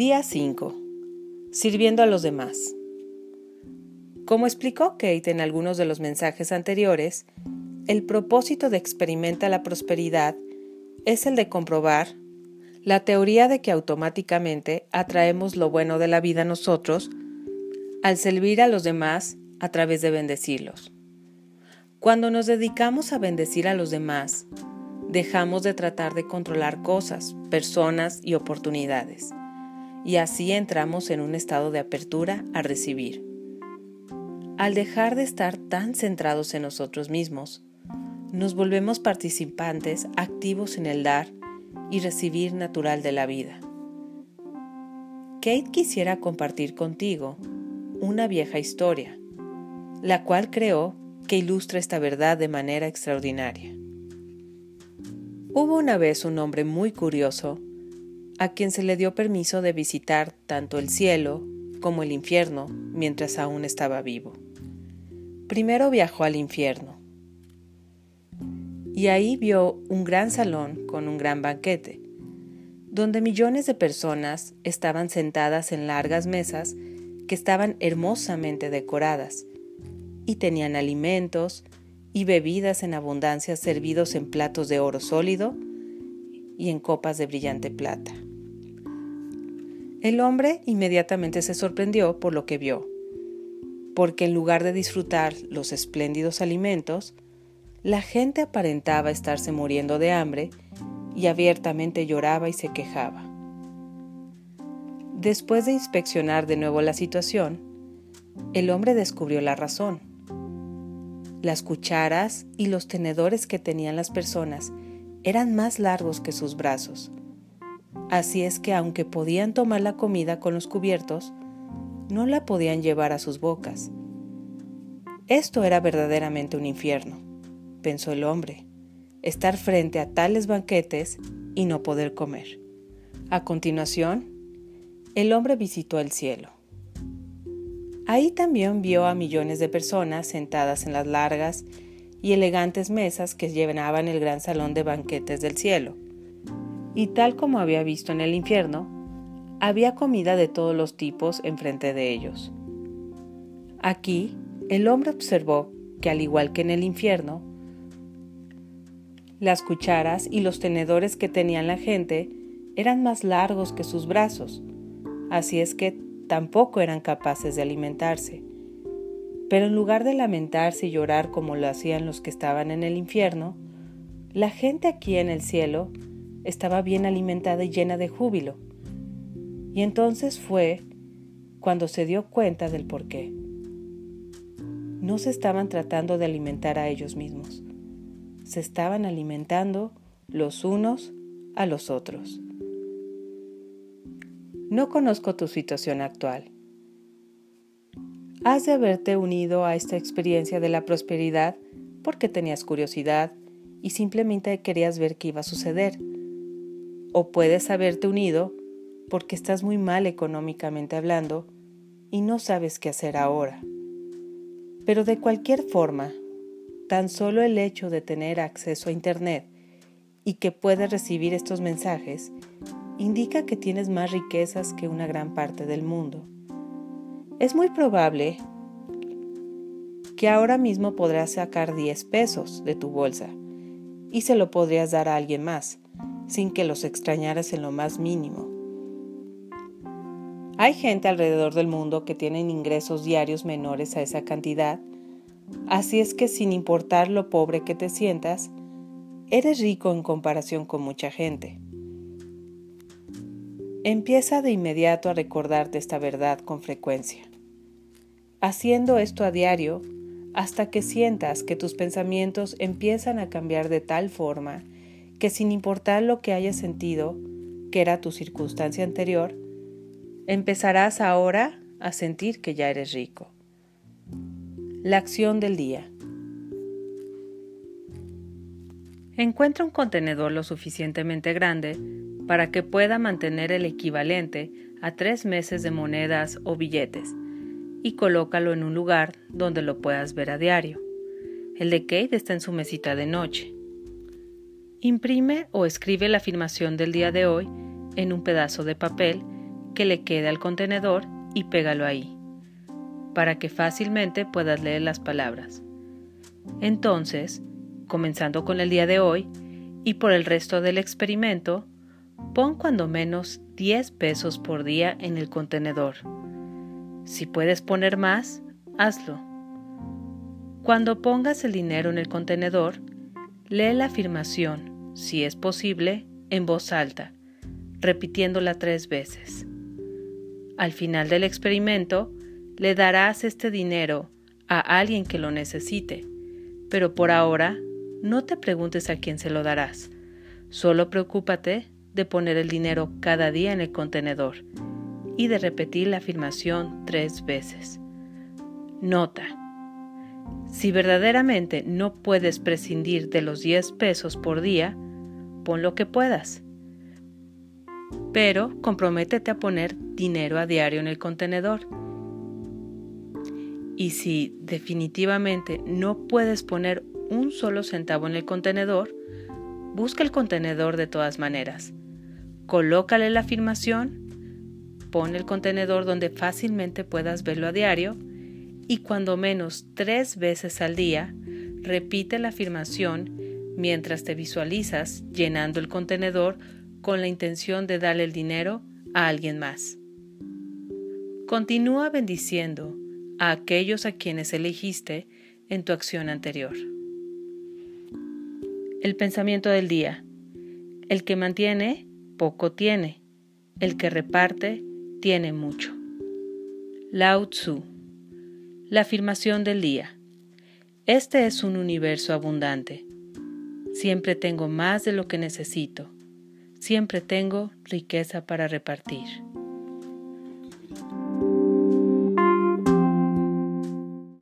Día 5. Sirviendo a los demás. Como explicó Kate en algunos de los mensajes anteriores, el propósito de Experimenta la Prosperidad es el de comprobar la teoría de que automáticamente atraemos lo bueno de la vida a nosotros al servir a los demás a través de bendecirlos. Cuando nos dedicamos a bendecir a los demás, dejamos de tratar de controlar cosas, personas y oportunidades y así entramos en un estado de apertura a recibir. Al dejar de estar tan centrados en nosotros mismos, nos volvemos participantes activos en el dar y recibir natural de la vida. Kate quisiera compartir contigo una vieja historia, la cual creo que ilustra esta verdad de manera extraordinaria. Hubo una vez un hombre muy curioso a quien se le dio permiso de visitar tanto el cielo como el infierno mientras aún estaba vivo. Primero viajó al infierno y ahí vio un gran salón con un gran banquete, donde millones de personas estaban sentadas en largas mesas que estaban hermosamente decoradas y tenían alimentos y bebidas en abundancia servidos en platos de oro sólido y en copas de brillante plata. El hombre inmediatamente se sorprendió por lo que vio, porque en lugar de disfrutar los espléndidos alimentos, la gente aparentaba estarse muriendo de hambre y abiertamente lloraba y se quejaba. Después de inspeccionar de nuevo la situación, el hombre descubrió la razón. Las cucharas y los tenedores que tenían las personas eran más largos que sus brazos, Así es que aunque podían tomar la comida con los cubiertos, no la podían llevar a sus bocas. Esto era verdaderamente un infierno, pensó el hombre, estar frente a tales banquetes y no poder comer. A continuación, el hombre visitó el cielo. Ahí también vio a millones de personas sentadas en las largas y elegantes mesas que llenaban el gran salón de banquetes del cielo y tal como había visto en el infierno, había comida de todos los tipos enfrente de ellos. Aquí, el hombre observó que al igual que en el infierno, las cucharas y los tenedores que tenían la gente eran más largos que sus brazos, así es que tampoco eran capaces de alimentarse. Pero en lugar de lamentarse y llorar como lo hacían los que estaban en el infierno, la gente aquí en el cielo estaba bien alimentada y llena de júbilo. Y entonces fue cuando se dio cuenta del por qué. No se estaban tratando de alimentar a ellos mismos, se estaban alimentando los unos a los otros. No conozco tu situación actual. Has de haberte unido a esta experiencia de la prosperidad porque tenías curiosidad y simplemente querías ver qué iba a suceder o puedes haberte unido porque estás muy mal económicamente hablando y no sabes qué hacer ahora. Pero de cualquier forma, tan solo el hecho de tener acceso a Internet y que puedes recibir estos mensajes indica que tienes más riquezas que una gran parte del mundo. Es muy probable que ahora mismo podrás sacar 10 pesos de tu bolsa y se lo podrías dar a alguien más sin que los extrañaras en lo más mínimo. Hay gente alrededor del mundo que tienen ingresos diarios menores a esa cantidad, así es que sin importar lo pobre que te sientas, eres rico en comparación con mucha gente. Empieza de inmediato a recordarte esta verdad con frecuencia. Haciendo esto a diario, hasta que sientas que tus pensamientos empiezan a cambiar de tal forma que sin importar lo que hayas sentido, que era tu circunstancia anterior, empezarás ahora a sentir que ya eres rico. La acción del día. Encuentra un contenedor lo suficientemente grande para que pueda mantener el equivalente a tres meses de monedas o billetes y colócalo en un lugar donde lo puedas ver a diario. El de Kate está en su mesita de noche. Imprime o escribe la afirmación del día de hoy en un pedazo de papel que le quede al contenedor y pégalo ahí, para que fácilmente puedas leer las palabras. Entonces, comenzando con el día de hoy y por el resto del experimento, pon cuando menos 10 pesos por día en el contenedor. Si puedes poner más, hazlo. Cuando pongas el dinero en el contenedor, lee la afirmación, si es posible, en voz alta, repitiéndola tres veces. Al final del experimento, le darás este dinero a alguien que lo necesite, pero por ahora no te preguntes a quién se lo darás. Solo preocúpate de poner el dinero cada día en el contenedor y de repetir la afirmación tres veces. Nota. Si verdaderamente no puedes prescindir de los 10 pesos por día, pon lo que puedas. Pero comprométete a poner dinero a diario en el contenedor. Y si definitivamente no puedes poner un solo centavo en el contenedor, busca el contenedor de todas maneras. Colócale la afirmación, pon el contenedor donde fácilmente puedas verlo a diario y cuando menos tres veces al día, repite la afirmación mientras te visualizas llenando el contenedor con la intención de darle el dinero a alguien más. Continúa bendiciendo a aquellos a quienes elegiste en tu acción anterior. El pensamiento del día. El que mantiene, poco tiene. El que reparte, tiene mucho. Lao Tzu. La afirmación del día. Este es un universo abundante. Siempre tengo más de lo que necesito. Siempre tengo riqueza para repartir.